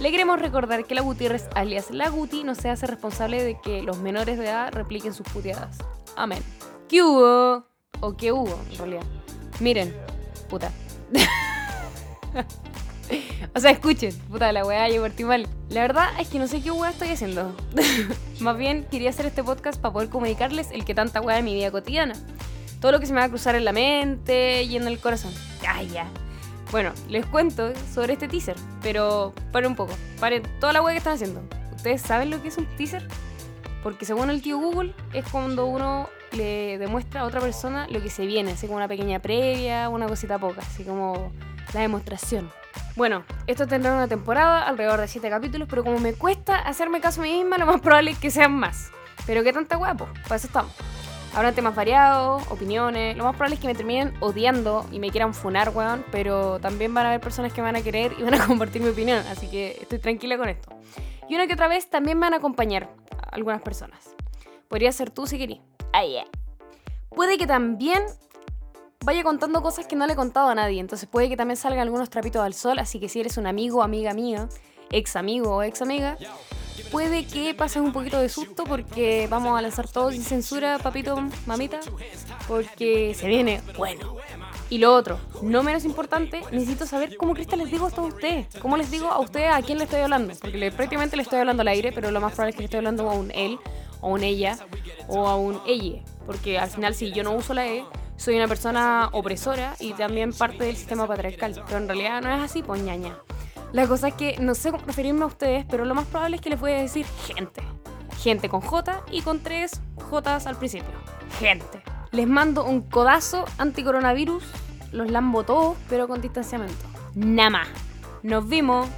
Le queremos recordar que la Gutiérrez, alias la Guti, no se hace responsable de que los menores de edad repliquen sus puteadas. Amén. ¿Qué hubo? O qué hubo, en realidad. Miren, puta. o sea, escuchen, puta la weá, yo partí mal. La verdad es que no sé qué weá estoy haciendo. Más bien quería hacer este podcast para poder comunicarles el que tanta weá de mi vida cotidiana. Todo lo que se me va a cruzar en la mente y en el corazón. Ya. Bueno, les cuento sobre este teaser, pero paren un poco. Paren toda la weá que están haciendo. ¿Ustedes saben lo que es un teaser? Porque según el tío Google, es cuando uno le demuestra a otra persona lo que se viene, así como una pequeña previa, una cosita poca, así como la demostración. Bueno, esto tendrá una temporada, alrededor de 7 capítulos, pero como me cuesta hacerme caso a mí misma, lo más probable es que sean más. Pero qué tanta guapo, para eso estamos. Habrán temas variados, opiniones. Lo más probable es que me terminen odiando y me quieran funar, weón. Pero también van a haber personas que me van a querer y van a compartir mi opinión. Así que estoy tranquila con esto. Y una que otra vez también me van a acompañar algunas personas. Podría ser tú si querís. Ah, Puede que también vaya contando cosas que no le he contado a nadie. Entonces puede que también salgan algunos trapitos al sol. Así que si eres un amigo, amiga mía, ex amigo o ex amiga, puede que pases un poquito de susto porque vamos a lanzar todo sin censura, papito, mamita. Porque se viene bueno. Y lo otro, no menos importante, necesito saber cómo Cristian les digo esto a ustedes. ¿Cómo les digo a ustedes a quién le estoy hablando? Porque le, prácticamente le estoy hablando al aire, pero lo más probable es que le estoy hablando a un él, a un ella, o a un ella. Porque al final, si yo no uso la E, soy una persona opresora y también parte del sistema patriarcal. Pero en realidad no es así, pues. La cosa es que no sé cómo referirme a ustedes, pero lo más probable es que les voy a decir gente. Gente con J y con tres J al principio. Gente. Les mando un codazo anticoronavirus. Los lambo todos, pero con distanciamiento. Nada más. Nos vimos.